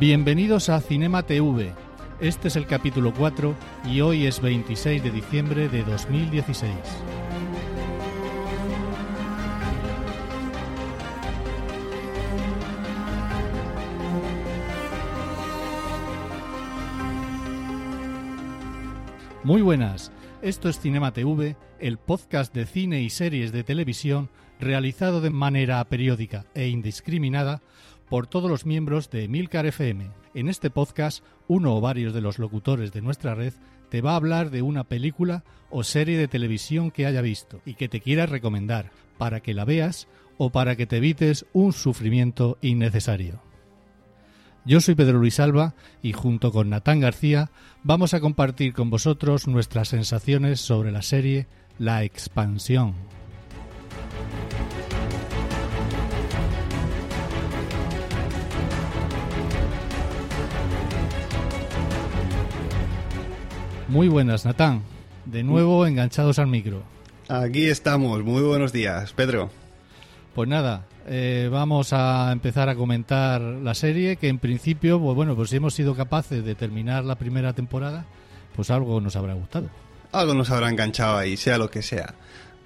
Bienvenidos a Cinema TV. Este es el capítulo 4 y hoy es 26 de diciembre de 2016. Muy buenas, esto es Cinema TV, el podcast de cine y series de televisión realizado de manera periódica e indiscriminada por todos los miembros de Milcar FM. En este podcast, uno o varios de los locutores de nuestra red te va a hablar de una película o serie de televisión que haya visto y que te quiera recomendar para que la veas o para que te evites un sufrimiento innecesario. Yo soy Pedro Luis Alba y junto con Natán García vamos a compartir con vosotros nuestras sensaciones sobre la serie La Expansión. Muy buenas, Natán. De nuevo enganchados al micro. Aquí estamos. Muy buenos días, Pedro. Pues nada, eh, vamos a empezar a comentar la serie que en principio, pues bueno, pues si hemos sido capaces de terminar la primera temporada, pues algo nos habrá gustado. Algo nos habrá enganchado ahí, sea lo que sea.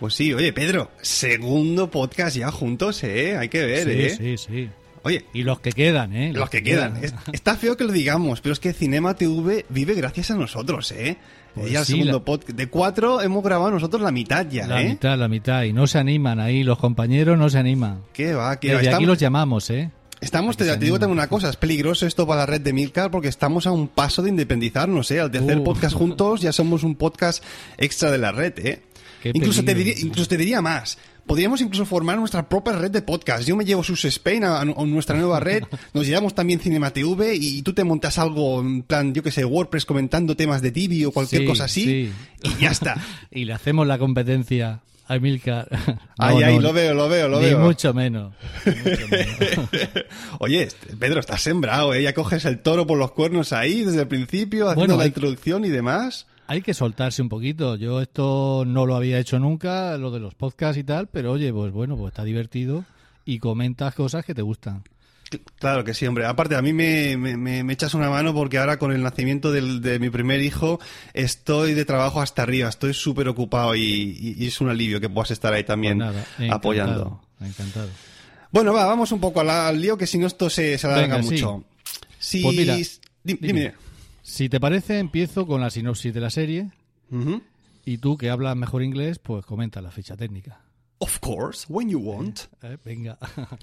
Pues sí, oye, Pedro, segundo podcast ya juntos, ¿eh? Hay que ver, sí, ¿eh? Sí, sí. Oye, Y los que quedan, ¿eh? los que quedan. Es- Está feo que lo digamos, pero es que Cinema TV vive gracias a nosotros, ¿eh? Pues ya el segundo la- podcast. De cuatro hemos grabado nosotros la mitad ya, La ¿eh? mitad, la mitad. Y no se animan ahí, los compañeros no se animan. ¿Qué va? ¿Qué va? Desde aquí Estamos, los llamamos, ¿eh? estamos- te, te digo también una cosa, es peligroso esto para la red de Milcar porque estamos a un paso de independizarnos, ¿eh? Al tercer Uh. podcast juntos ya somos un podcast extra de la red, ¿eh? Qué Incluso te, peligro. diría, incluso te diría más. Podríamos incluso formar nuestra propia red de podcast. Yo me llevo sus Spain a, a nuestra nueva red. Nos llevamos también Cinema TV y tú te montas algo en plan, yo que sé, WordPress comentando temas de Tibi o cualquier Sí, cosa así. sí. Y ya está. y le hacemos la competencia a Emilcar. Ay, ay, lo veo, lo veo, lo ni veo. mucho menos. ni mucho menos. Oye, este, Pedro, estás sembrado, ¿eh? Ya coges el toro por los cuernos ahí desde el principio, haciendo Bueno, la hay- introducción y demás. Hay que soltarse un poquito. Yo esto no lo había hecho nunca, lo de los podcasts y tal, pero oye, pues bueno, pues está divertido y comentas cosas que te gustan. Claro que sí, hombre. Aparte, a mí me, me- me- me echas una mano porque ahora con el nacimiento del- de mi primer hijo estoy de trabajo hasta arriba, estoy súper ocupado y, y- y es un alivio que puedas estar ahí también Pues nada, encantado, apoyando. Encantado. Bueno, va, vamos un poco al, al lío que si no esto se, se alarga sí. mucho. Si, Pues mira, di- dime. dime. Si te parece, empiezo con la sinopsis de la serie y tú, que hablas mejor inglés, pues comenta la ficha técnica. Of course, when you want. Eh, Venga.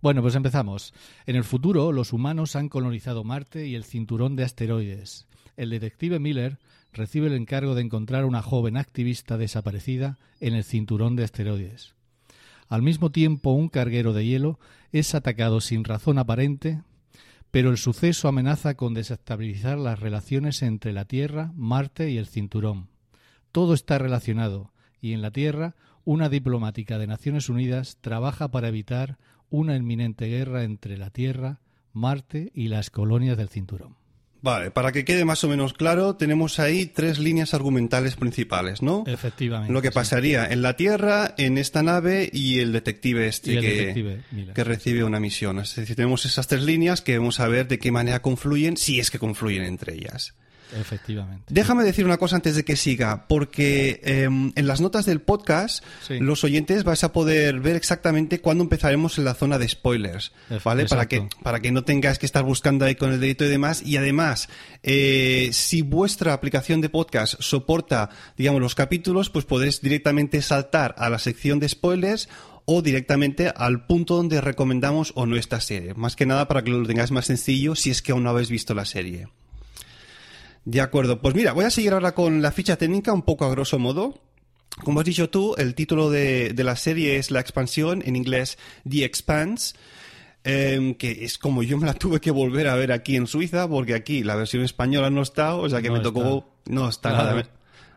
Bueno, pues empezamos. En el futuro, los humanos han colonizado Marte y el cinturón de asteroides. El detective Miller recibe el encargo de encontrar a una joven activista desaparecida en el cinturón de asteroides. Al mismo tiempo, un carguero de hielo es atacado sin razón aparente, pero el suceso amenaza con desestabilizar las relaciones entre la Tierra, Marte y el cinturón. Todo está relacionado y en la Tierra una diplomática de Naciones Unidas trabaja para evitar una inminente guerra entre la Tierra, Marte y las colonias del cinturón. Vale, para que quede más o menos claro, tenemos ahí tres líneas argumentales principales, ¿no? Efectivamente. Lo que sí. pasaría en la Tierra, en esta nave y el detective este el que, detective que recibe una misión. Es decir, tenemos esas tres líneas que vamos a ver de qué manera confluyen, si es que confluyen entre ellas. Efectivamente. Déjame decir una cosa antes de que siga, porque em, en las notas del podcast Sí. los oyentes vais a poder ver exactamente cuándo empezaremos en la zona de spoilers, ¿vale? Para que, para que no tengáis que estar buscando ahí con el dedito y demás. Y además, eh, si vuestra aplicación de podcast soporta, digamos, los capítulos, pues podéis directamente saltar a la sección de spoilers o directamente al punto donde recomendamos o no esta serie. Más que nada para que lo tengáis más sencillo si es que aún no habéis visto la serie. De acuerdo. Pues mira, voy a seguir ahora con la ficha técnica un poco a grosso modo. Como has dicho tú, el título de, de la serie es la expansión, en inglés The Expanse. em, que es como yo me la tuve que volver a ver aquí en Suiza, porque aquí la versión española no está, o sea que No me tocó, no está Claro. nada. Me,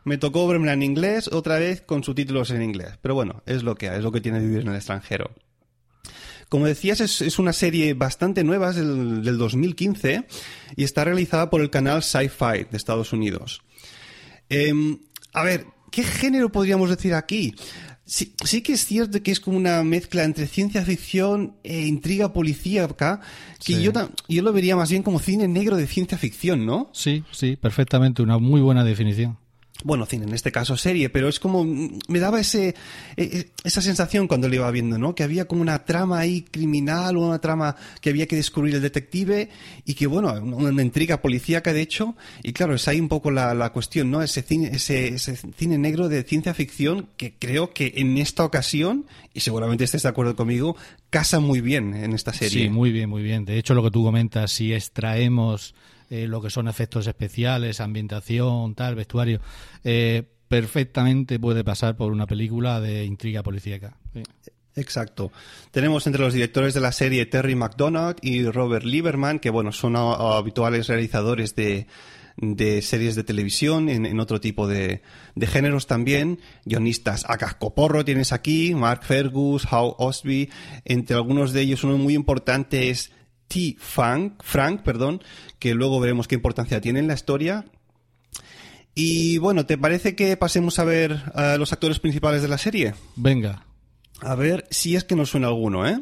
me tocó verla en inglés otra vez con subtítulos en inglés. Pero bueno, es lo que es lo que tiene vivir en el extranjero. Como decías, es, es una serie bastante nueva, es del, del 2015 y está realizada por el canal Sci-Fi de Estados Unidos. Em, a ver, ¿qué género podríamos decir aquí? Sí, sí que es cierto que es como una mezcla entre ciencia ficción e intriga policíaca, que Sí. yo, ta- yo lo vería más bien como cine negro de ciencia ficción, ¿no? Sí, sí, perfectamente, una muy buena definición. Bueno, cine, en este caso serie, pero es como, mm, me daba ese, eh, eh, esa sensación cuando lo iba viendo, ¿no? Que había como una trama ahí criminal una trama que había que descubrir el detective y que, bueno, una, intriga policíaca, de hecho, y claro, es ahí un poco la, la cuestión, ¿no? Ese cine, ese cine negro de ciencia ficción que creo que en esta ocasión, y seguramente estés de acuerdo conmigo, casa muy bien en esta serie. Sí, muy bien, muy bien. De hecho, lo que tú comentas, si extraemos eh, lo que son efectos especiales, ambientación, tal, vestuario, eh, perfectamente puede pasar por una película de intriga policíaca. Exacto. Tenemos entre los directores de la serie Terry McDonald y Robert Lieberman, que bueno, son a- a habituales realizadores de, de series de televisión en, en otro tipo de, de géneros también. Guionistas a cascoporro tienes aquí, Mark Fergus, Howe Osby, entre algunos de ellos uno muy importante es T. Frank, Frank, perdón, que luego veremos qué importancia tiene en la historia. Y bueno, ¿te parece que pasemos a ver a los actores principales de la serie? Venga, A ver si es que nos suena alguno, ¿eh?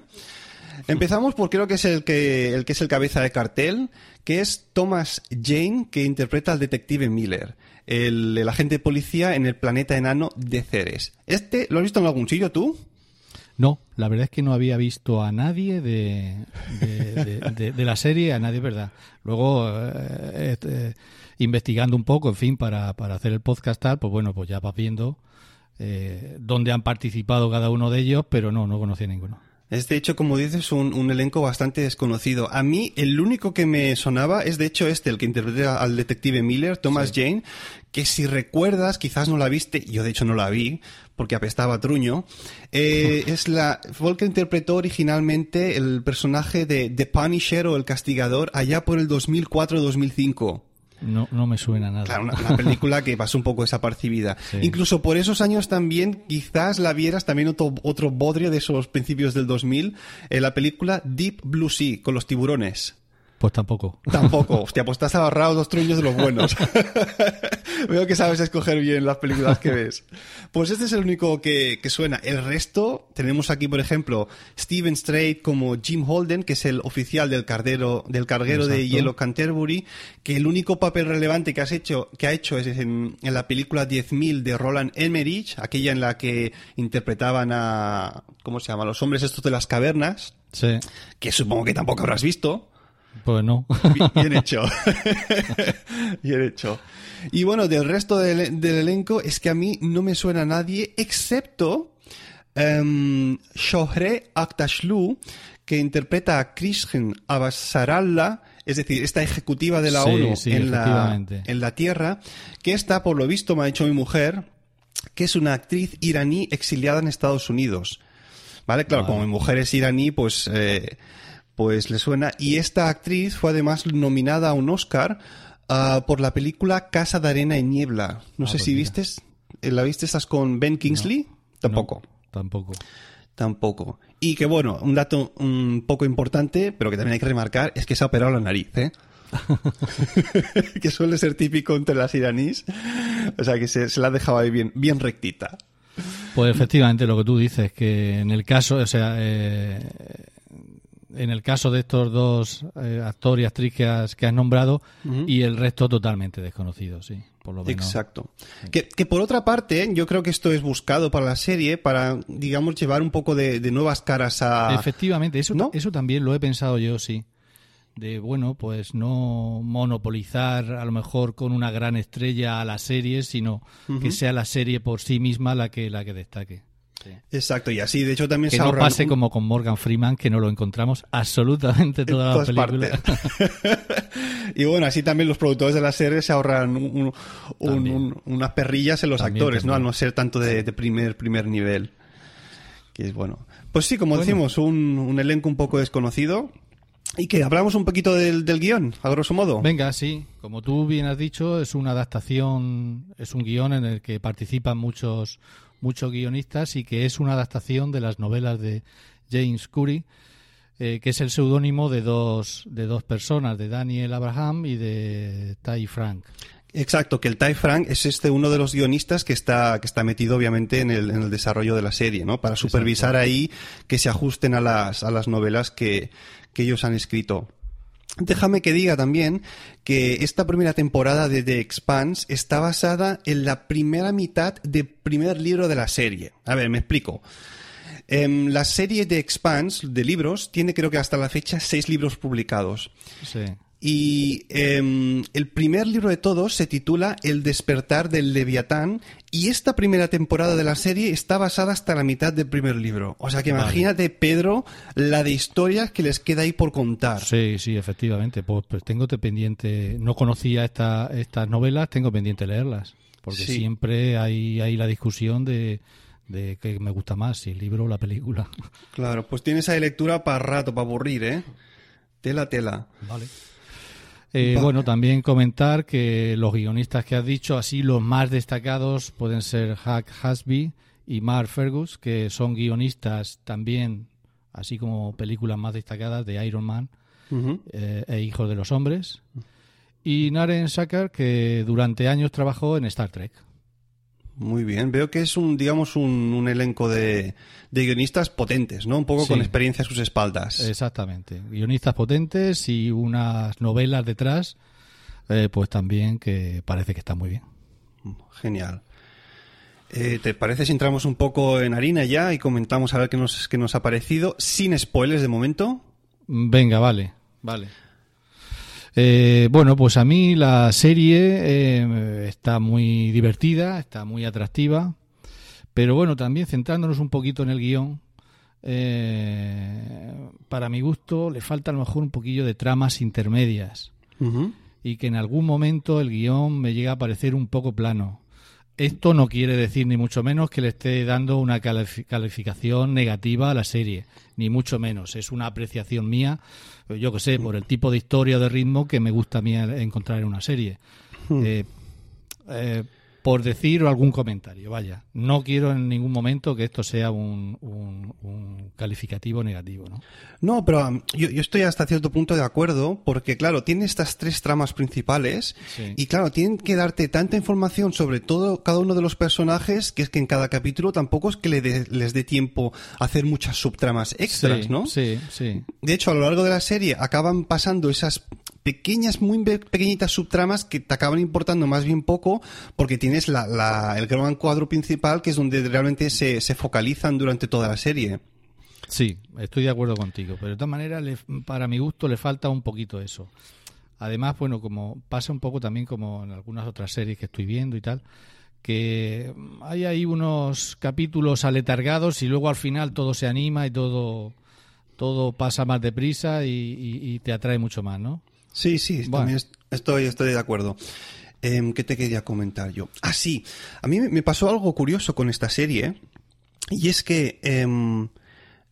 Empezamos por creo que es el que, el que es el cabeza de cartel, que es Thomas Jane, que interpreta al detective Miller, el, el agente de policía en el planeta enano de Ceres. ¿Este lo has visto en algún sitio tú? No, la verdad es que no había visto a nadie de, de, la serie, a nadie, ¿verdad? Luego, eh, este, investigando un poco, en fin, para, para hacer el podcast tal, pues bueno, pues ya vas viendo eh, dónde han participado cada uno de ellos, pero no, no conocía ninguno. Es de hecho, como dices, un, un elenco bastante desconocido. A mí, el único que me sonaba es de hecho este, el que interpreta al detective Miller, Thomas Jane, que si recuerdas, quizás no la viste, yo de hecho no la vi, porque apestaba a truño, eh, es la, fue el que interpretó originalmente el personaje de The Punisher o El Castigador allá por el 2004-2005. No, no me suena nada. Claro, una, una película que pasó un poco desapercibida. Sí. Incluso por esos años también, quizás la vieras también otro, otro bodrio de esos principios del 2000, en la película Deep Blue Sea, con los tiburones. Pues tampoco. Tampoco. Hostia, pues te has agarrado dos truños de los buenos. Veo que sabes escoger bien las películas que ves. Pues este es el único que, que suena. El resto, tenemos aquí, por ejemplo, Steven Strait como Jim Holden, que es el oficial del carguero, del carguero de Exacto. hielo Canterbury, que el único papel relevante que has hecho, que ha hecho es en, en la película 10.000 de Roland Emmerich, aquella en la que interpretaban a, ¿cómo se llama? Los hombres estos de las cavernas, Sí, que supongo que tampoco habrás visto. Pues no. Bien, bien hecho. bien hecho. Y bueno, del resto del, del elenco es que a mí no me suena a nadie, excepto um, Shohreh Aktashlu, que interpreta a Krishen Abasaralla, es decir, esta ejecutiva de la Sí, ONU sí, en, la, en la Tierra, que está, por lo visto, me ha dicho mi mujer, que es una actriz iraní exiliada en Estados Unidos. ¿Vale? Claro, como mi mujer es iraní, pues, eh, pues le suena. Y esta actriz fue además nominada a un Oscar ah, por la película Casa de Arena y Niebla. No sé pues si mira. vistes. eh, ¿La viste? ¿Estás con Ben Kingsley? Tampoco. No, tampoco. Tampoco. Y que bueno, un dato un poco importante, pero que también hay que remarcar, es que se ha operado la nariz, ¿eh? que suele ser típico entre las iraníes. O sea que se, se la ha dejado ahí bien, bien rectita. Pues efectivamente lo que tú dices, que en el caso, o sea, eh, en el caso de estos dos eh, actor y actriz que has, que has nombrado y el resto totalmente desconocido, sí, por lo menos. Exacto. Que, que por otra parte, yo creo que esto es buscado para la serie, para, digamos, llevar un poco de, de nuevas caras a... Efectivamente, eso, ¿No? eso también lo he pensado yo, sí. De, bueno, pues no monopolizar a lo mejor con una gran estrella a la serie, sino que sea la serie por sí misma la que, la que destaque. Exacto, y así, de hecho, también Que se no ahorran pase como con Morgan Freeman, que no lo encontramos absolutamente en todas películas. partes. y bueno, así también los productores de la serie se ahorran un- un- un- unas perrillas en los También, actores, ¿no? Al no ser tanto de, de primer, primer nivel. Que es bueno. Pues sí, como Bueno. decimos, un, un elenco un poco desconocido. Y que hablamos un poquito del, del guion, a grosso modo. Venga, sí, como tú bien has dicho, es una adaptación, es un guion en el que participan muchos, muchos guionistas y que es una adaptación de las novelas de James Curry, eh, que es el seudónimo de dos, de dos personas, de Daniel Abraham y de Ty Frank. Exacto, que el Ty Frank es este uno de los guionistas que está, que está metido obviamente en el, en el desarrollo de la serie, ¿no? Para supervisar ahí que se ajusten a las, a las novelas que, que ellos han escrito. Déjame que diga también que esta primera temporada de The Expanse está basada en la primera mitad del primer libro de la serie. A ver, me explico. Em, la serie de Expanse de libros tiene creo que hasta la fecha seis libros publicados. Sí. Y em, el primer libro de todos se titula El despertar del Leviatán y esta primera temporada de la serie está basada hasta la mitad del primer libro. O sea que Vale. imagínate, Pedro, la de historias que les queda ahí por contar. Sí, sí, efectivamente. Pues, pues tengo te pendiente, no conocía esta, estas novelas, tengo pendiente leerlas. Porque Sí. siempre hay, hay la discusión de, de qué me gusta más, si el libro o la película. Claro, pues tienes ahí lectura para rato, para aburrir, ¿eh? Tela, tela. Vale. Eh, bueno, también comentar que los guionistas que has dicho, así los más destacados pueden ser Huck Hasby y Mark Fergus, que son guionistas también, así como películas más destacadas de Iron Man eh, e Hijos de los Hombres. Y Naren Sakar, que durante años trabajó en Star Trek. Muy bien, veo que es un, digamos, un, un elenco de, de guionistas potentes, ¿no? Un poco Sí. con experiencia a sus espaldas. Exactamente. Guionistas potentes y unas novelas detrás, eh, pues también que parece que están muy bien. Genial. Eh, ¿Te parece si entramos un poco en harina ya y comentamos a ver qué nos, qué nos ha parecido? Sin spoilers de momento. Venga, vale, vale. Eh, bueno, pues a mí la serie eh, está muy divertida, está muy atractiva, pero bueno, también centrándonos un poquito en el guion, eh, para mi gusto le falta a lo mejor un poquillo de tramas intermedias y que en algún momento el guion me llega a parecer un poco plano. Esto no quiere decir ni mucho menos que le esté dando una califi- calificación negativa a la serie, ni mucho menos. Es una apreciación mía, eh, yo que sé, por el tipo de historia o de ritmo que me gusta a mí encontrar en una serie. Eh, eh, por decir algún comentario, vaya. No quiero en ningún momento que esto sea un, un- un calificativo negativo, ¿no? No, pero um, yo, yo estoy hasta cierto punto de acuerdo porque, claro, tiene estas tres tramas principales Sí. y, claro, tienen que darte tanta información sobre todo cada uno de los personajes que es que en cada capítulo tampoco es que le les dé tiempo a hacer muchas subtramas extras, sí, ¿no? Sí, sí. De hecho, a lo largo de la serie acaban pasando esas pequeñas, muy pe- pequeñitas subtramas que te acaban importando más bien poco porque tienes la, la- el gran cuadro principal que es donde realmente se, se focalizan durante toda la serie. Sí, estoy de acuerdo contigo, pero de todas maneras, le- para mi gusto, le falta un poquito eso. Además, bueno, como pasa un poco también como en algunas otras series que estoy viendo y tal, que hay ahí unos capítulos aletargados y luego al final todo se anima y todo, todo pasa más deprisa y- y te atrae mucho más, ¿no? Sí, sí, Bueno. estoy, estoy de acuerdo. Em, ¿Qué te quería comentar yo? Ah, sí, a mí me- pasó algo curioso con esta serie y es que em,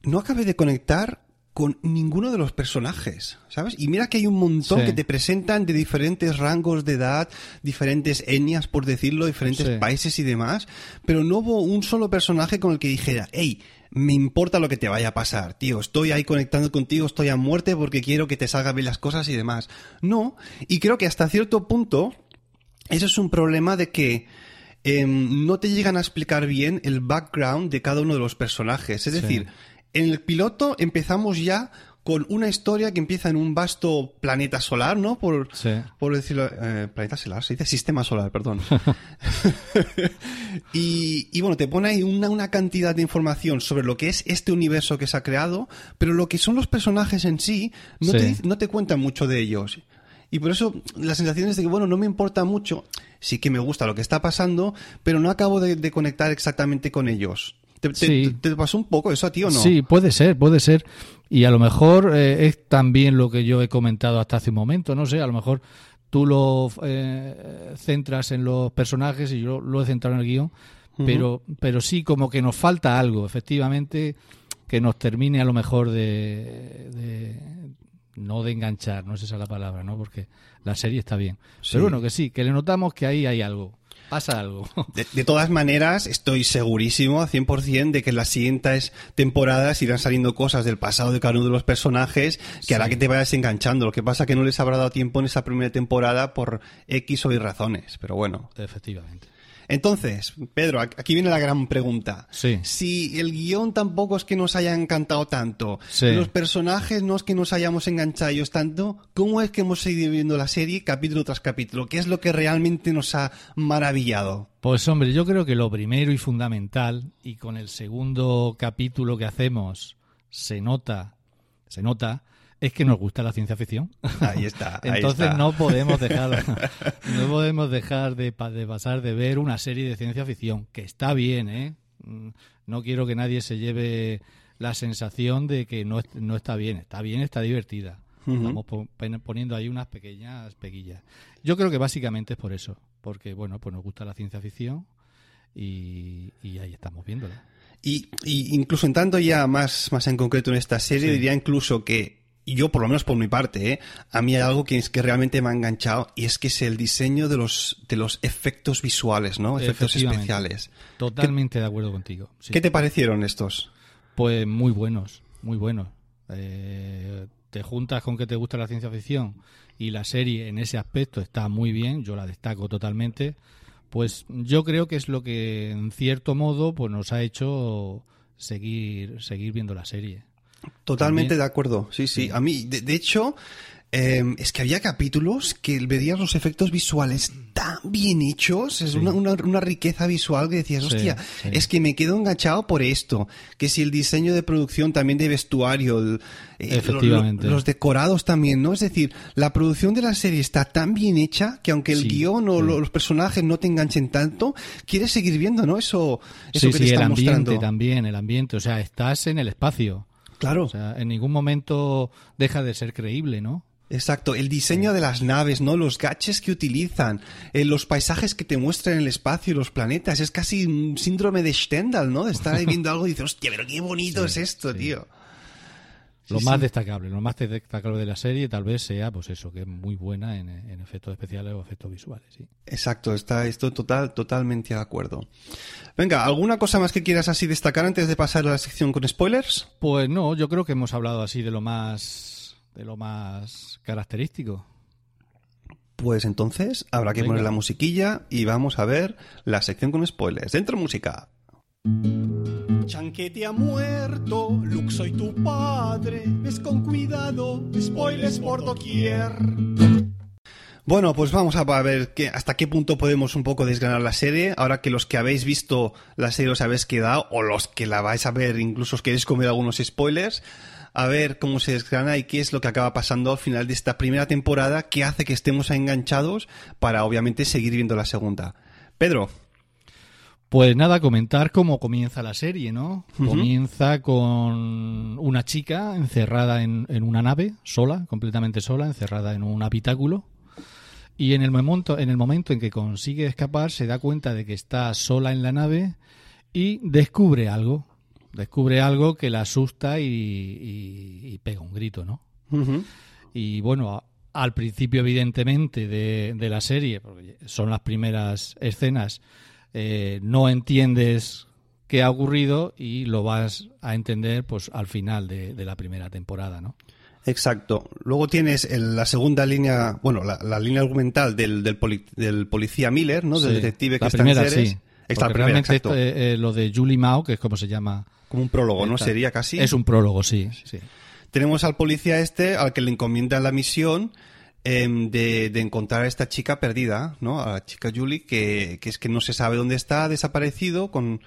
no acabé de conectar con ninguno de los personajes, ¿sabes? Y mira que hay un montón Sí. que te presentan de diferentes rangos de edad, diferentes etnias, por decirlo, diferentes Sí. países y demás, pero no hubo un solo personaje con el que dijera, hey, me importa lo que te vaya a pasar, tío, estoy ahí conectando contigo, estoy a muerte porque quiero que te salgan bien las cosas y demás. No, y creo que hasta cierto punto, eso es un problema de que em, no te llegan a explicar bien el background de cada uno de los personajes. Es Sí. decir, en el piloto empezamos ya con una historia que empieza en un vasto planeta solar, ¿no? Por, Sí. por decirlo, eh, planeta solar, se dice sistema solar, perdón. y, y bueno, te pone ahí una, una cantidad de información sobre lo que es este universo que se ha creado, pero lo que son los personajes en sí, no, Sí. te, no te cuentan mucho de ellos. Y por eso la sensación es de que, bueno, no me importa mucho, sí que me gusta lo que está pasando, pero no acabo de, de conectar exactamente con ellos. ¿Te, te- Sí. te pasó un poco eso a ti o no? Sí, puede ser, puede ser. Y a lo mejor eh, es también lo que yo he comentado hasta hace un momento, no sé, a lo mejor tú lo eh, centras en los personajes y yo lo he centrado en el guion, pero, pero sí como que nos falta algo, efectivamente, que nos termine a lo mejor de, de- no de enganchar, no es esa la palabra, ¿no? Porque la serie está bien. Sí. Pero bueno, que sí, que le notamos que ahí hay algo, pasa algo. De, de todas maneras, estoy segurísimo, 100%, de que en las siguientes temporadas irán saliendo cosas del pasado de cada uno de los personajes que hará que te vayas enganchando. Lo que pasa que no les habrá dado tiempo en esa primera temporada por X o Y razones. Pero bueno. efectivamente. Entonces, Pedro, aquí viene la gran pregunta. Sí. Si el guion tampoco es que nos haya encantado tanto, Sí. los personajes no es que nos hayamos enganchado ellos tanto, ¿cómo es que hemos seguido viendo la serie capítulo tras capítulo? ¿Qué es lo que realmente nos ha maravillado? Pues hombre, yo creo que lo primero y fundamental, y con el segundo capítulo que hacemos se nota, se nota, es que nos gusta la ciencia ficción. Ahí está. ahí Entonces está. no podemos dejar, no podemos dejar de, pa- de pasar de ver una serie de ciencia ficción que está bien, ¿eh? Mm, No quiero que nadie se lleve la sensación de que no, no está bien. Está bien, está divertida. Estamos poniendo ahí unas pequeñas peguillas. Yo creo que básicamente es por eso, porque bueno, pues nos gusta la ciencia ficción y, y ahí estamos viéndola. Y, y incluso entrando ya más, más en concreto en esta serie, Sí. diría incluso que yo, por lo menos por mi parte, ¿eh? a mí hay algo que es que realmente me ha enganchado y es que es el diseño de los, de los efectos visuales, ¿no? Efectos especiales. Totalmente de acuerdo contigo. sí. ¿Qué te parecieron estos? Pues muy buenos, muy buenos. Eh, te juntas con que te gusta la ciencia ficción y la serie en ese aspecto está muy bien, yo la destaco totalmente. Pues yo creo que es lo que en cierto modo pues nos ha hecho seguir seguir viendo la serie. Totalmente También. de acuerdo, sí, sí. Sí. A mí, de, de hecho, eh, es que había capítulos que verías los efectos visuales tan bien hechos, es Sí. una, una- una riqueza visual que decías, hostia, sí. es que me quedo enganchado por esto. Que si el diseño de producción también de vestuario, el- eh, Efectivamente. lo- los decorados también, ¿no? Es decir, la producción de la serie está tan bien hecha que aunque el guion o los personajes no te enganchen tanto, quieres seguir viendo, ¿no? Eso, eso sí, que te el está ambiente mostrando. también, el ambiente, o sea, estás en el espacio. Claro. O sea, en ningún momento deja de ser creíble, ¿no? Exacto, el diseño de las naves, ¿no? Los gadgets que utilizan, eh, los paisajes que te muestran en el espacio y los planetas. Es casi un síndrome de Stendhal, ¿no? De estar ahí viendo algo y dices, hostia, pero qué bonito Sí, es esto, sí. tío. Lo Sí, más sí. destacable, lo más destacable de la serie tal vez sea, pues eso, que es muy buena en, en efectos especiales o efectos visuales, sí. Exacto, está esto total, totalmente de acuerdo. Venga, ¿alguna cosa más que quieras así destacar antes de pasar a la sección con spoilers? Pues no, yo creo que hemos hablado así de lo más, de lo más característico. Pues entonces habrá que Venga. poner la musiquilla y vamos a ver la sección con spoilers. Dentro música. Chanquete ha muerto, Luke soy tu padre, ves con cuidado, spoilers por doquier. Bueno, pues vamos a ver qué- hasta qué punto podemos un poco desgranar la serie. Ahora que los que habéis visto la serie os habéis quedado, o los que la vais a ver, incluso os queréis comer algunos spoilers, a ver cómo se desgrana y qué es lo que acaba pasando al final de esta primera temporada que hace que estemos enganchados para obviamente seguir viendo la segunda. Pedro, Pues nada, comentar cómo comienza la serie, ¿no? Comienza con una chica encerrada en, en una nave, sola, completamente sola, encerrada en un habitáculo. Y en el momento, en el momento en que consigue escapar, se da cuenta de que está sola en la nave y descubre algo. Descubre algo que la asusta y, y- y pega un grito, ¿no? Y bueno, al principio, evidentemente, de, de la serie, porque son las primeras escenas, eh, no entiendes qué ha ocurrido y lo vas a entender pues al final de, de la primera temporada, ¿no? Exacto. Luego tienes el- la segunda línea, bueno, la, la línea argumental del, del, poli- del policía Miller, ¿no? Del Sí. detective que la está primera, en series. sí. Está primera, realmente exacto. eh, eh, lo de Julie Mao, que es como se llama. Como un prólogo, ¿no? esta- Sería casi. Es un prólogo, sí. sí. Tenemos al policía este al que le encomiendan la misión em, de, de encontrar a esta chica perdida, ¿no? A la chica Julie, que, que es que no se sabe dónde está, ha desaparecido con,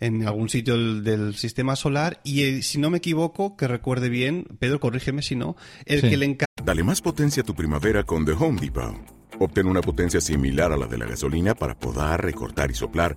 en algún sitio del, del sistema solar. Y eh, si no me equivoco, que recuerde bien, Pedro, corrígeme si no, el Sí. que le encarga Dale más potencia a tu primavera con The Home Depot. Obtén una potencia similar a la de la gasolina para podar, recortar y soplar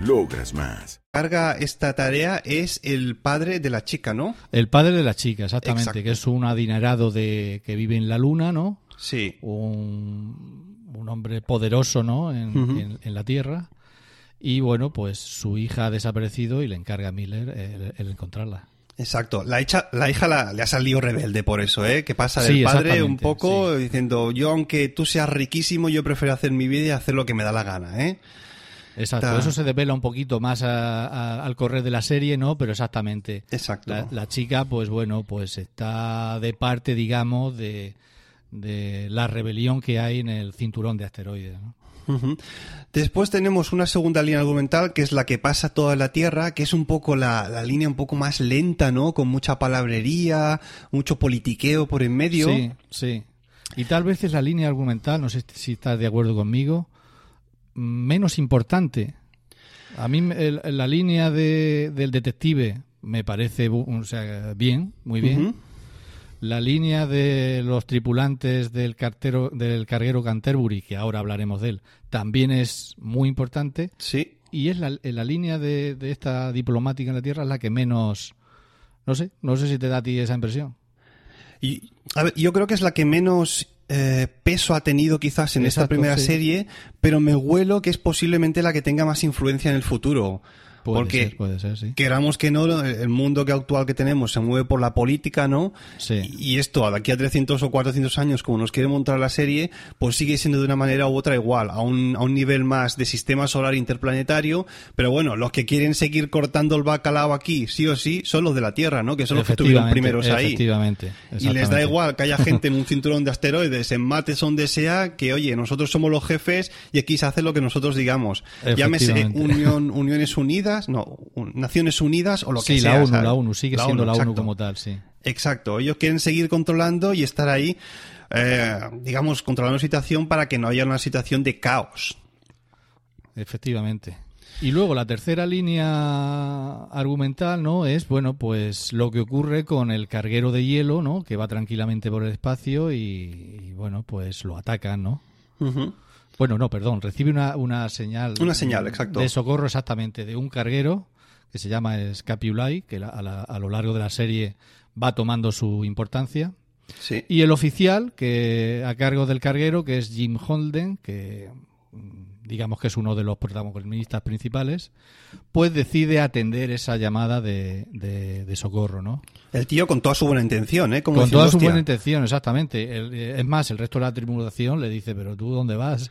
Logras más carga esta tarea es el padre de la chica, ¿no? El padre de la chica, exactamente, que es un adinerado de que vive en la luna, ¿no? Sí. Un, un hombre poderoso, ¿no? En, en, la Tierra. Y bueno, pues su hija ha desaparecido y le encarga a Miller el, encontrarla. Exacto. La hija, la hija le ha salido rebelde por eso, ¿eh? Que pasa del padre un poco diciendo, yo aunque tú seas riquísimo, yo prefiero hacer mi vida y hacer lo que me da la gana, ¿eh? Exacto, eso se devela un poquito más al correr de la serie, ¿no? Pero exactamente. Exacto. La, chica, pues bueno, pues está de parte, digamos, de, la rebelión que hay en el cinturón de asteroides, ¿no? Después tenemos una segunda línea argumental que es la que pasa toda la Tierra, que es un poco la, la, línea un poco más lenta, ¿no? Con mucha palabrería, mucho politiqueo por en medio. Sí, sí. Y tal vez es la línea argumental, no sé si estás de acuerdo conmigo, menos importante. A mí la línea de, del detective me parece o sea, bien, muy bien. La línea de los tripulantes del, cartero, del carguero Canterbury, que ahora hablaremos de él, también es muy importante. Sí. Y es la, la línea de, de esta diplomática en la Tierra la que menos... No sé, no sé si te da a ti esa impresión. Y, a ver, yo creo que es la que menos eh, peso ha tenido quizás en esta primera serie, pero me huelo que es posiblemente la que tenga más influencia en el futuro. Porque puede ser, sí. queramos que no, el mundo que actual que tenemos se mueve por la política, ¿no? Sí. Y esto, de aquí a 300 o 400 años, como nos quiere montar la serie, pues sigue siendo de una manera u otra igual, a un, a un nivel más de sistema solar interplanetario. Pero bueno, los que quieren seguir cortando el bacalao aquí, sí o sí, son los de la Tierra, ¿no? Que son los que estuvieron primeros ahí. Efectivamente. Y les da igual que haya gente en un cinturón de asteroides, en Mates donde sea, que oye, nosotros somos los jefes y aquí se hace lo que nosotros digamos. Llámese Unión, Uniones Unidas no, Naciones Unidas o lo que sea. Sí, la ONU, la ONU, sigue siendo la ONU como tal, sí. Exacto, ellos quieren seguir controlando y estar ahí, eh, digamos, controlando la situación para que no haya una situación de caos. Efectivamente. Y luego la tercera línea argumental, ¿no? Es, bueno, pues lo que ocurre con el carguero de hielo, ¿no? Que va tranquilamente por el espacio y, bueno, pues lo atacan, ¿no? Bueno, no, perdón, recibe una, una señal. Una señal, exacto. De socorro exactamente, de un carguero que se llama Scapulai, que a, lo largo de la serie va tomando su importancia. Sí. Y el oficial, que a cargo del carguero, que es Jim Holden, que digamos que es uno de los protagonistas principales, pues decide atender esa llamada de, de, socorro, ¿no? El tío con toda su buena intención, ¿eh? con toda su buena intención, exactamente. Eh, es más, el resto de la tripulación le dice, pero tú dónde vas?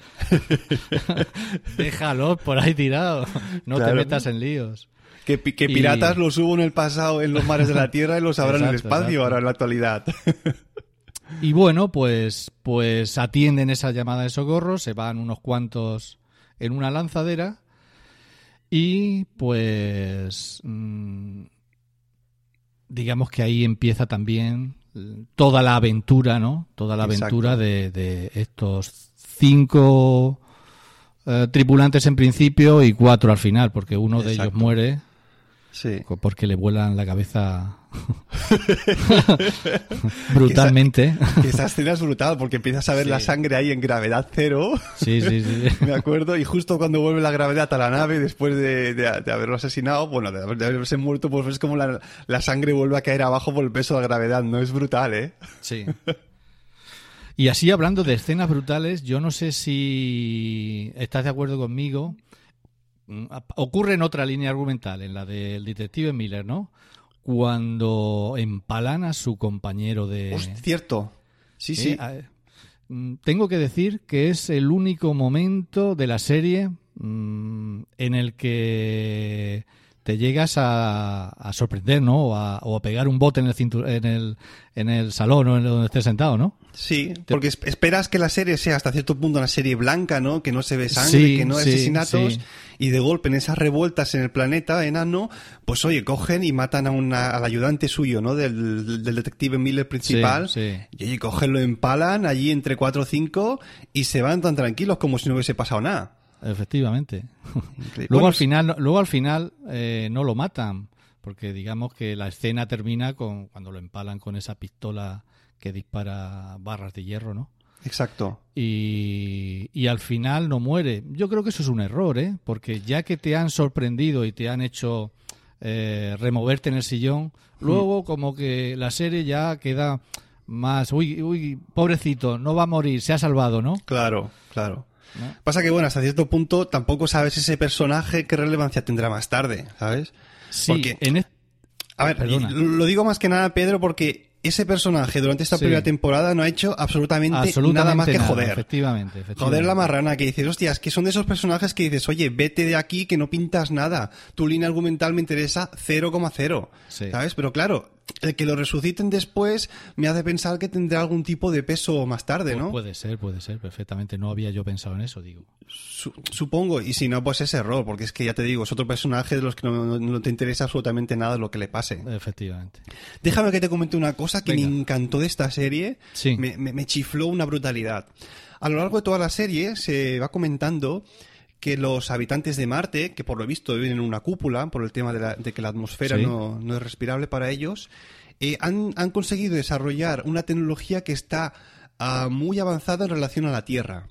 Déjalo por ahí tirado, no te metas en líos. Que, piratas los hubo en el pasado en los mares de la Tierra y los habrá en el espacio ahora en la actualidad. y bueno, pues, pues atienden esa llamada de socorro, se van unos cuantos en una lanzadera y pues mm, digamos que ahí empieza también toda la aventura, ¿no? Toda la aventura de, estos cinco eh, tripulantes en principio y cuatro al final, porque uno de ellos muere Sí. Porque le vuelan la cabeza brutalmente. esa, escena es brutal porque empiezas a ver la sangre ahí en gravedad cero. Sí, sí, sí. Me acuerdo. Y justo cuando vuelve la gravedad a la nave, después de, haberlo asesinado, bueno, de, haberse muerto, pues ves como la, la sangre vuelve a caer abajo por el peso de la gravedad. No es brutal, ¿eh? Sí. Y así hablando de escenas brutales, yo no sé si estás de acuerdo conmigo ocurre en otra línea argumental, en la del detective Miller, ¿no? Cuando empalan a su compañero de... cierto. Sí, sí. Mm, tengo que decir que es el único momento de la serie mm, en el que te llegas a, a sorprender, ¿no? O a, o a pegar un bote en el, cintu- en el, en el salón o en donde estés sentado, ¿no? Sí, porque es- esperas que la serie sea hasta cierto punto una serie blanca, ¿no? Que no se ve sangre, Sí, que no hay sí, asesinatos. sí. Y de golpe en esas revueltas en el planeta enano, pues oye, cogen y matan a una, al ayudante suyo, ¿no? Del, del detective Miller principal. Sí, sí. Y oye, cogen, lo empalan allí entre cuatro o cinco y se van tan tranquilos como si no hubiese pasado nada. Efectivamente. Increíble. luego al final, luego al final eh, no lo matan, porque digamos que la escena termina con cuando lo empalan con esa pistola que dispara barras de hierro, ¿no? Exacto. y, y al final no muere. Yo creo que eso es un error, ¿eh? Porque ya que te han sorprendido y te han hecho eh, removerte en el sillón, luego como que la serie ya queda más, uy, uy, pobrecito, no va a morir, se ha salvado, ¿no? Claro, claro. ¿No? Pasa que, bueno, hasta cierto punto tampoco sabes ese personaje qué relevancia tendrá más tarde, ¿sabes? Sí, Porque- en es- A ver, Perdona. lo digo más que nada, Pedro, porque ese personaje durante esta Sí. primera temporada no ha hecho absolutamente, absolutamente nada más que nada, joder. Efectivamente, efectivamente. Joder la marrana que dices, hostias, que son de esos personajes que dices, oye, vete de aquí que no pintas nada. Tu línea argumental me interesa 0,0. Sí. ¿Sabes? Pero claro, el que lo resuciten después me hace pensar que tendrá algún tipo de peso más tarde, Pues ¿no? Puede ser, puede ser, perfectamente. No había yo pensado en eso, digo. Su- supongo, y si no, pues es error, porque es que ya te digo, es otro personaje de los que no, no- no te interesa absolutamente nada lo que le pase. Efectivamente. Déjame que te comente una cosa que Venga. me encantó de esta serie. Sí. Me, me- me chifló una brutalidad. A lo largo de toda la serie se va comentando que los habitantes de Marte, que por lo visto viven en una cúpula por el tema de, la- de que la atmósfera Sí. no, no es respirable para ellos, eh, han, han conseguido desarrollar una tecnología que está ah, muy avanzada en relación a la Tierra.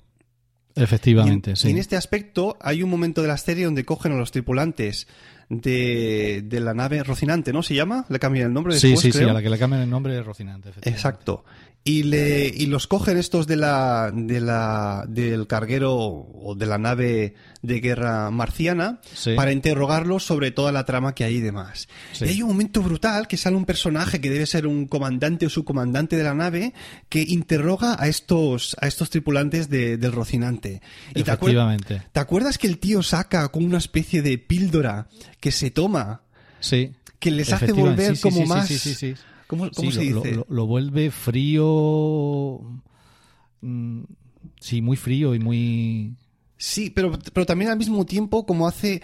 Efectivamente, Y en, sí. y en este aspecto hay un momento de la serie donde cogen a los tripulantes de, de la nave Rocinante, ¿no? ¿Se llama? Le cambian el nombre Sí, después, sí, sí, creo. a la que le cambian el nombre es Rocinante. efectivamente. Exacto. Y, le, y los cogen estos de la, de la, del carguero o de la nave de guerra marciana Sí. para interrogarlos sobre toda la trama que hay y demás. Sí. Y hay un momento brutal que sale un personaje que debe ser un comandante o subcomandante de la nave que interroga a estos, a estos tripulantes de- del Rocinante. Y te, acuer- Efectivamente. ¿te acuerdas que el tío saca con una especie de píldora que se toma? Sí. Que les hace volver sí, sí, como sí, más... ¿Cómo, cómo Sí, se lo, dice? lo- lo vuelve frío. mm, Sí, muy frío y muy. Sí, pero, pero también al mismo tiempo como hace...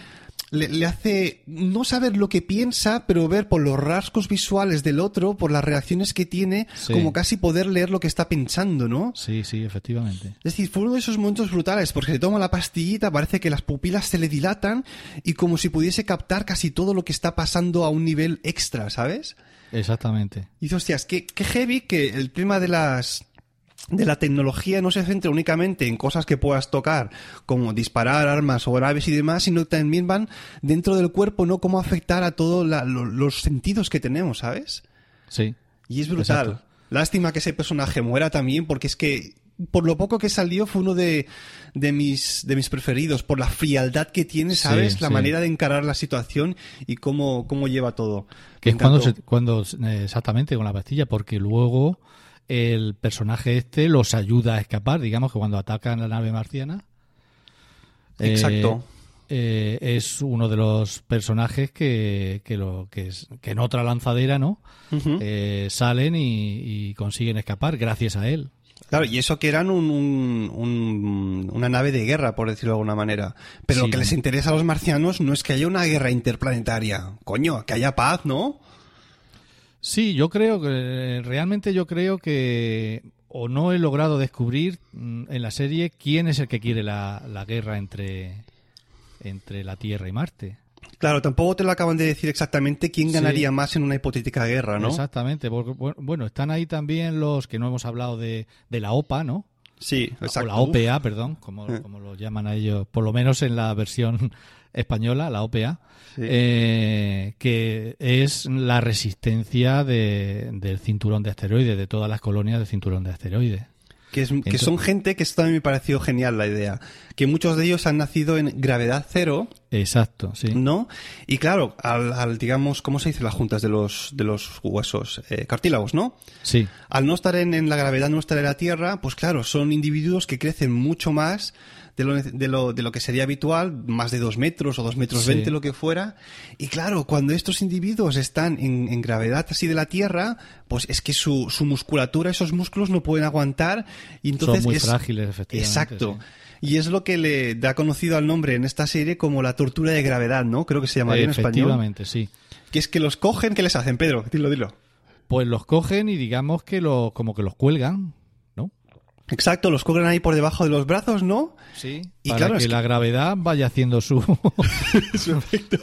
Le, le hace no saber lo que piensa, pero ver por los rasgos visuales del otro, por las reacciones que tiene, Sí. como casi poder leer lo que está pensando, ¿no? Sí, sí, efectivamente. Es decir, fue uno de esos momentos brutales, porque se toma la pastillita, parece que las pupilas se le dilatan y como si pudiese captar casi todo lo que está pasando a un nivel extra, ¿sabes? Exactamente. Y dices, hostias, qué, qué heavy que el tema de las de la tecnología no se centra únicamente en cosas que puedas tocar, como disparar armas o graves y demás, sino que también van dentro del cuerpo, ¿no? Cómo afectar a todos los sentidos que tenemos, ¿sabes? Sí. Y es brutal. Exacto. Lástima que ese personaje muera también, porque es que por lo poco que salió fue uno de, de mis de mis preferidos, por la frialdad que tiene, Sí, ¿sabes? la sí. manera de encarar la situación y cómo, cómo lleva todo. Que es cuando, se- cuando eh, exactamente con la pastilla, porque luego el personaje este los ayuda a escapar, digamos que cuando atacan la nave marciana. eh, Exacto. eh, es uno de los personajes que, que, lo, que, es, que en otra lanzadera, ¿no? Eh, salen y, y consiguen escapar gracias a él. Claro, y eso que eran un, un- un- una nave de guerra, por decirlo de alguna manera. Pero Sí, lo que les interesa a los marcianos no es que haya una guerra interplanetaria. Coño, que haya paz, ¿no? Sí, yo creo que realmente yo creo que o no he logrado descubrir mm, en la serie quién es el que quiere la, la guerra entre entre la Tierra y Marte. Claro, tampoco te lo acaban de decir exactamente quién Sí. ganaría más en una hipotética guerra, ¿no? Exactamente, porque bu- bueno, están ahí también los que no hemos hablado de, de la OPA, ¿no? Sí, exacto. O la OPA, perdón, como, Eh. como lo llaman a ellos, por lo menos en la versión española, la OPA, Sí. eh, que es la resistencia de- del cinturón de asteroides, de todas las colonias del cinturón de asteroides. Que, es, que Entonces- son gente que esto también me pareció genial la idea. Que muchos de ellos han nacido en gravedad cero, Exacto, sí. ¿no? Y claro, al, al, digamos, ¿cómo se dice las juntas de los, de los huesos? Eh, cartílagos, ¿no? Sí, Al no estar en, en la gravedad nuestra de la Tierra, pues claro, son individuos que crecen mucho más de lo, de lo, de lo que sería habitual, más de dos metros o dos metros Sí. veinte, lo que fuera. Y claro, cuando estos individuos están en, en gravedad así de la Tierra, pues es que su, su musculatura, esos músculos no pueden aguantar. Y entonces son muy es- frágiles, efectivamente. Exacto. sí. Y es lo que le da conocido al nombre en esta serie como la tortura de gravedad, ¿no? Creo que se llamaría en español. Efectivamente, sí. Que es que los cogen, ¿qué les hacen, Pedro? Dilo, dilo. Pues los cogen y digamos que los, como que los cuelgan. Exacto, los cogen ahí por debajo de los brazos, ¿no? Sí. Y para claro, que es que- la gravedad vaya haciendo su, Su efecto.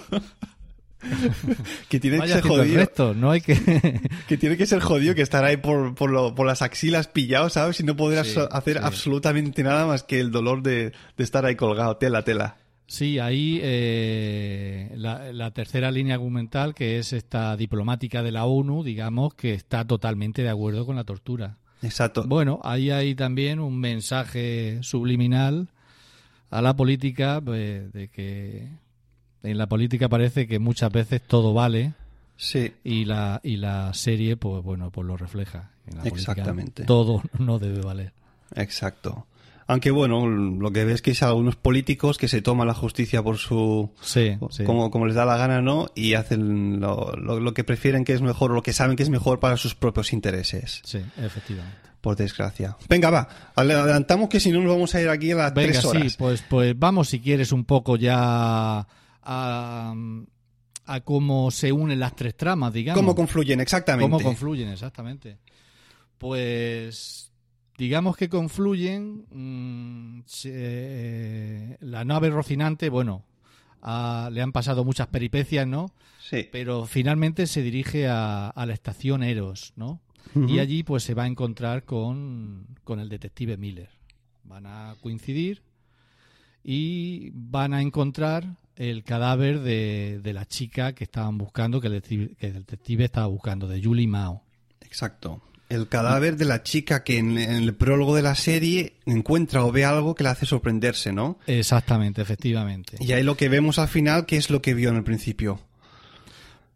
que tiene que ser jodido. resto. No hay que. Que tiene que ser jodido que estar ahí por, por, lo- por las axilas pillado, ¿sabes? Y no poder Sí, hacer sí. absolutamente nada más que el dolor de, de estar ahí colgado, tela, tela. Sí, ahí eh, la, la tercera línea argumental, que es esta diplomática de la ONU, digamos que está totalmente de acuerdo con la tortura. Exacto. Bueno, ahí hay también un mensaje subliminal a la política pues, de que en la política parece que muchas veces todo vale Sí. y la y la serie pues bueno pues lo refleja. En la política Exactamente. todo no debe valer. Exacto. Aunque bueno, lo que ves que es algunos políticos que se toman la justicia por su... Sí, sí. Como, como les da la gana, ¿no? Y hacen lo, lo- lo que prefieren que es mejor lo que saben que es mejor para sus propios intereses. Sí, efectivamente. Por desgracia. Venga, va. Adelantamos que si no nos vamos a ir aquí a las Venga, tres horas. sí, pues, pues vamos si quieres un poco ya a, a cómo se unen las tres tramas, digamos. ¿Cómo confluyen? Exactamente. ¿Cómo confluyen, exactamente? Pues digamos que confluyen mm, se- la nave rocinante, bueno, a- le han pasado muchas peripecias, ¿no? Sí. Pero finalmente se dirige a, a la estación Eros, ¿no? Y allí pues se va a encontrar con, con el detective Miller. Van a coincidir y van a encontrar el cadáver de, de la chica que estaban buscando, que el, que el detective estaba buscando, de Julie Mao. Exacto. El cadáver de la chica que en, el prólogo de la serie encuentra o ve algo que le hace sorprenderse, ¿no? Exactamente, efectivamente. Y ahí lo que vemos al final, que es lo que vio en el principio.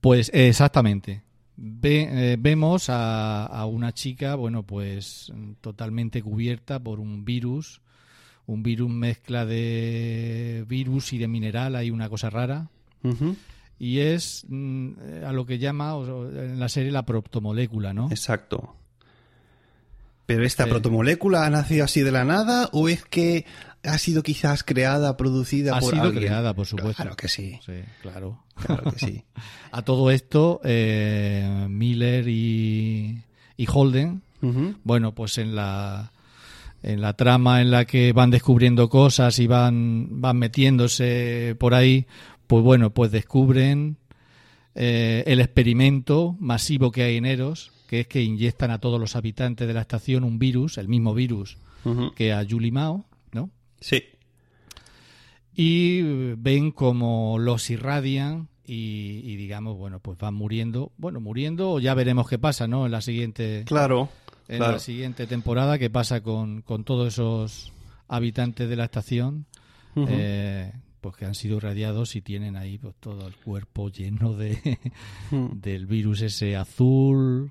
Pues eh, exactamente. Ve- eh, vemos a, a una chica, bueno, pues totalmente cubierta por un virus, un virus mezcla de virus y de mineral, hay una cosa rara. Y es mm, eh, a lo que llama o- en la serie la protomolécula, ¿no? Exacto. Pero esta Sí. protomolécula ha nacido así de la nada o es que ha sido quizás creada, producida Ha por sido alguien? creada, por supuesto. Claro que sí. Sí, claro. Claro que sí. A todo esto, eh, Miller y, y Holden. Bueno, pues en la en la trama en la que van descubriendo cosas y van van metiéndose por ahí, pues bueno, pues descubren eh, el experimento masivo que hay en Eros, que es que inyectan a todos los habitantes de la estación un virus, el mismo virus que a Julie Mao, ¿no? Sí. Y ven como los irradian y, y digamos, bueno, pues van muriendo, bueno, muriendo ya veremos qué pasa, ¿no? En la siguiente Claro. en claro. la siguiente temporada qué pasa con, con todos esos habitantes de la estación eh, pues que han sido irradiados y tienen ahí pues, todo el cuerpo lleno de Mm. del virus ese azul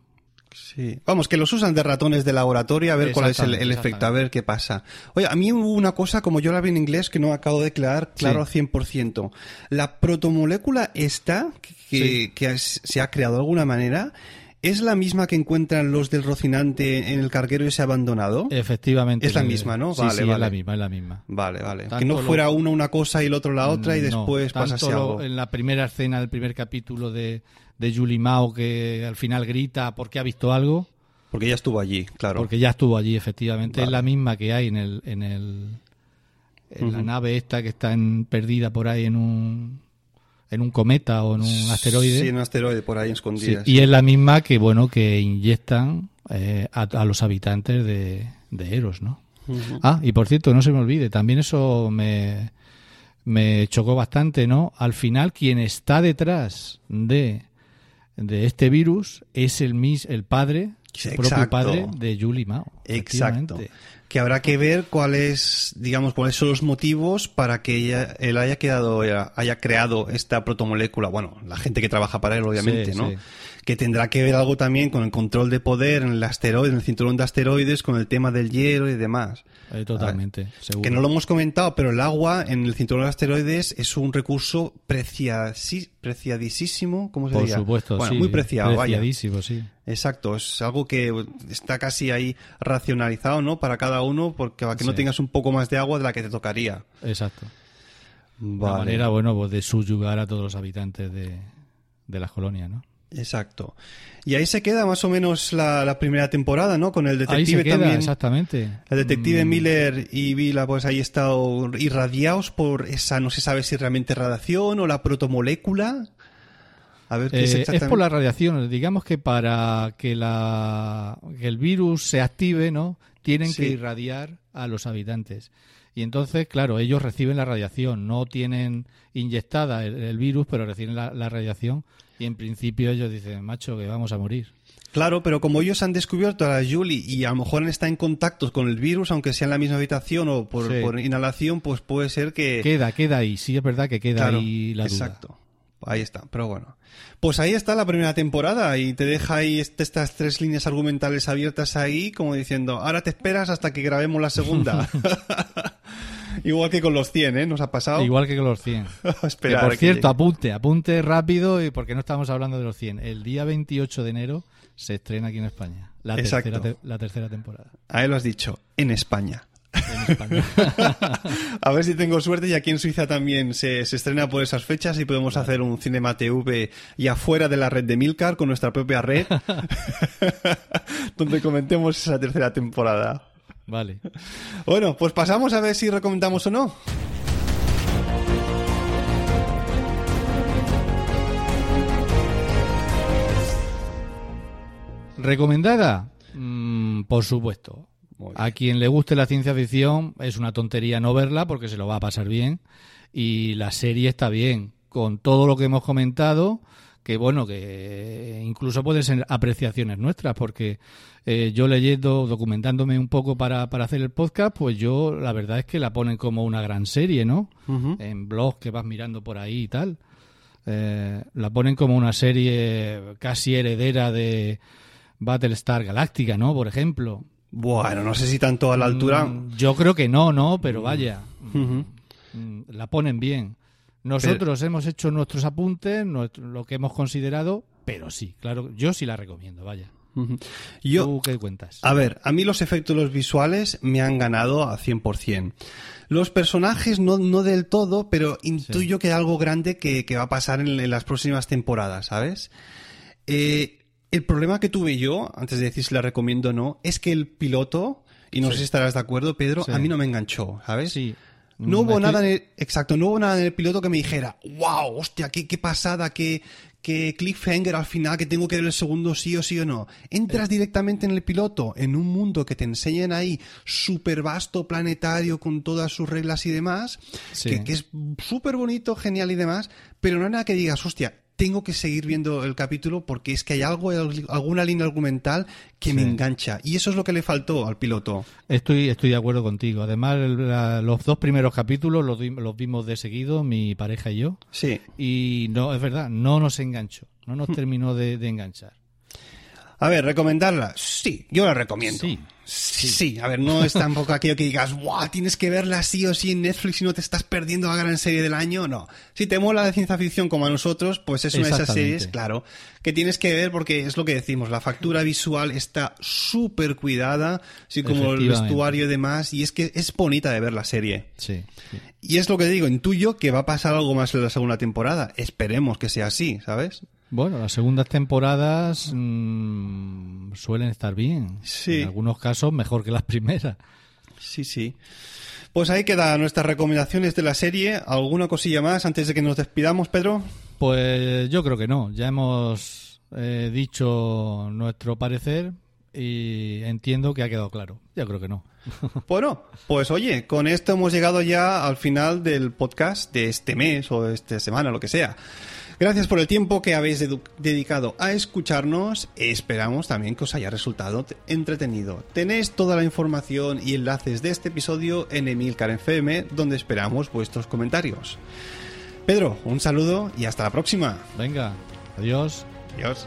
Sí. Vamos, que los usan de ratones de laboratorio a ver cuál es el, efecto, a ver qué pasa. Oye, a mí hubo una cosa, como yo la vi en inglés, que no acabo de quedar claro Sí. al 100%. La protomolécula esta, que, Sí. que se ha creado de alguna manera, ¿es la misma que encuentran los del Rocinante en el carguero ese abandonado? efectivamente Es la misma, ¿no? sí, Vale, sí, es vale. la misma es la misma Vale, vale. Tanto que no lo- fuera uno una cosa y el otro la otra y No, después tanto pasase lo- algo. en la primera escena del primer capítulo de, de Julie Mao que al final grita porque ha visto algo Porque ella estuvo allí, claro. Porque ya estuvo allí, efectivamente. Es la misma que hay en el, en el, en la nave esta que está en- perdida por ahí en un, en un cometa o en un asteroide. Sí, en un asteroide por ahí Sí, escondida. y es la misma que, bueno, que inyectan eh, a, a los habitantes de, de Eros, ¿no? Ah, y por cierto, no se me olvide, también eso me, me chocó bastante, ¿no? Al final, quien está detrás de, de este virus es el, mis, el padre el propio exacto. padre de Julie Mao. Exacto. Que habrá que ver cuáles, digamos, cuáles son los motivos para que ella, él haya quedado, haya, haya creado esta protomolécula. Bueno, la gente que trabaja para él, obviamente, Sí, ¿no? sí. Que tendrá que ver algo también con el control de poder en el asteroide, en el cinturón de asteroides, con el tema del hielo y demás. Eh, totalmente, seguro. Que no lo hemos comentado, pero el agua en el cinturón de asteroides es un recurso preciasi- preciadísimo, ¿cómo se Por diría? supuesto, bueno, sí. muy preciado, vaya. Preciadísimo, sí. Exacto, es algo que está casi ahí racionalizado, ¿no? Para cada uno, porque para que no tengas un poco más de agua de la que te tocaría. Exacto. Una Vale. manera, bueno, pues de subyugar a todos los habitantes de, de las colonias, ¿no? Exacto. Y ahí se queda más o menos la, la primera temporada, ¿no? Con el Ahí detective se queda, también. exactamente. El detective Mm, Miller y Vila, pues ahí están irradiados por esa, no se sabe si realmente radiación o la protomolécula. A ver qué eh, es es exactamente. por la radiación. Digamos que para que, la, que el virus se active, ¿no? Tienen Sí. que irradiar a los habitantes. Y entonces, claro, ellos reciben la radiación. No tienen inyectada el, el virus, pero reciben la, la radiación. Y en principio ellos dicen, macho, que vamos a morir. Claro, pero como ellos han descubierto a la Julie y a lo mejor está en contacto con el virus, aunque sea en la misma habitación o por, Sí. por inhalación, pues puede ser que... Queda, queda ahí. Sí, es verdad que queda Claro, ahí la duda. exacto. Ahí está, pero bueno. Pues ahí está la primera temporada y te deja ahí este- estas tres líneas argumentales abiertas ahí, como diciendo, ahora te esperas hasta que grabemos la segunda. Igual que con los 100, ¿eh? Nos ha pasado. Igual que con los 100. Que, Esperar por cierto, apunte, apunte rápido, y porque no estamos hablando de los 100. El día 28 de enero se estrena aquí en España. La, Exacto. tercera, te- la tercera temporada. Ahí lo has dicho, en España. En España. A ver si tengo suerte y aquí en Suiza también se, se estrena por esas fechas y podemos hacer un Cinema TV y afuera de la red de Milcar con nuestra propia red donde comentemos esa tercera temporada. Vale. Bueno, pues pasamos a ver si recomendamos o no. ¿Recomendada? Mm, por supuesto. A quien le guste la ciencia ficción es una tontería no verla porque se lo va a pasar bien. Y la serie está bien. Con todo lo que hemos comentado, que bueno, que incluso pueden ser apreciaciones nuestras, porque eh, yo leyendo, documentándome un poco para, para hacer el podcast, pues yo la verdad es que la ponen como una gran serie, ¿no? En blogs que vas mirando por ahí y tal. Eh, la ponen como una serie casi heredera de Battlestar Galactica, ¿no? Por ejemplo. Bueno, no sé si tanto a la altura. Mm, Yo creo que no, ¿no? Pero vaya, mm, la ponen bien. Nosotros hemos hecho nuestros apuntes, nuestro- lo que hemos considerado, pero sí, claro, yo sí la recomiendo, vaya. Yo, ¿Tú qué cuentas? A ver, a mí los efectos los visuales me han ganado a 100%. Los personajes no, no del todo, pero intuyo que hay algo grande que, que va a pasar en, en las próximas temporadas, ¿sabes? Eh, el problema que tuve yo, antes de decir si la recomiendo o no, es que el piloto, y no sé si estarás de acuerdo, Pedro, Sí. a mí no me enganchó, ¿sabes? Sí. No Mm, hubo nada en el, exacto, no hubo nada en el piloto que me dijera, wow, hostia, qué, qué pasada, qué, qué cliffhanger al final, que tengo que ver el segundo sí o sí o no. Entras directamente en el piloto, en un mundo que te enseñan ahí, súper vasto, planetario, con todas sus reglas y demás, Sí. que, que es súper bonito, genial y demás, pero no hay nada que digas, hostia, tengo que seguir viendo el capítulo porque es que hay algo, alguna línea argumental que me engancha. Y eso es lo que le faltó al piloto. Estoy, estoy de acuerdo contigo. Además, la- los dos primeros capítulos los, los vimos de seguido, mi pareja y yo. Sí. Y no, es verdad, no nos enganchó. No nos terminó de, de enganchar. A ver, ¿recomendarla? Sí, yo la recomiendo. Sí. Sí, a ver, no es tampoco aquello que digas, ¡guau! Tienes que verla sí o sí en Netflix y no te estás perdiendo la gran serie del año. No. Si te mola la ciencia ficción como a nosotros, pues es una de esas series, claro, que tienes que ver porque es lo que decimos, la factura visual está súper cuidada, así como el vestuario y demás, y es que es bonita de ver la serie. Sí. sí. Y es lo que digo, intuyo que va a pasar algo más en la segunda temporada. Esperemos que sea así, ¿sabes? Bueno, las segundas temporadas mm, suelen estar bien. Sí. En algunos casos mejor que las primeras. Sí, sí. Pues ahí quedan nuestras recomendaciones de la serie. ¿Alguna cosilla más antes de que nos despidamos, Pedro? Pues yo creo que no. Ya hemos eh, dicho nuestro parecer, y entiendo que ha quedado claro. Yo creo que no. Bueno, pues oye, con esto hemos llegado ya al final del podcast de este mes o de esta semana, lo que sea. Gracias por el tiempo que habéis dedicado a escucharnos. Esperamos también que os haya resultado entretenido. Tenéis toda la información y enlaces de este episodio en Emilcar FM, donde esperamos vuestros comentarios. Pedro, un saludo y hasta la próxima. Venga, adiós. Adiós.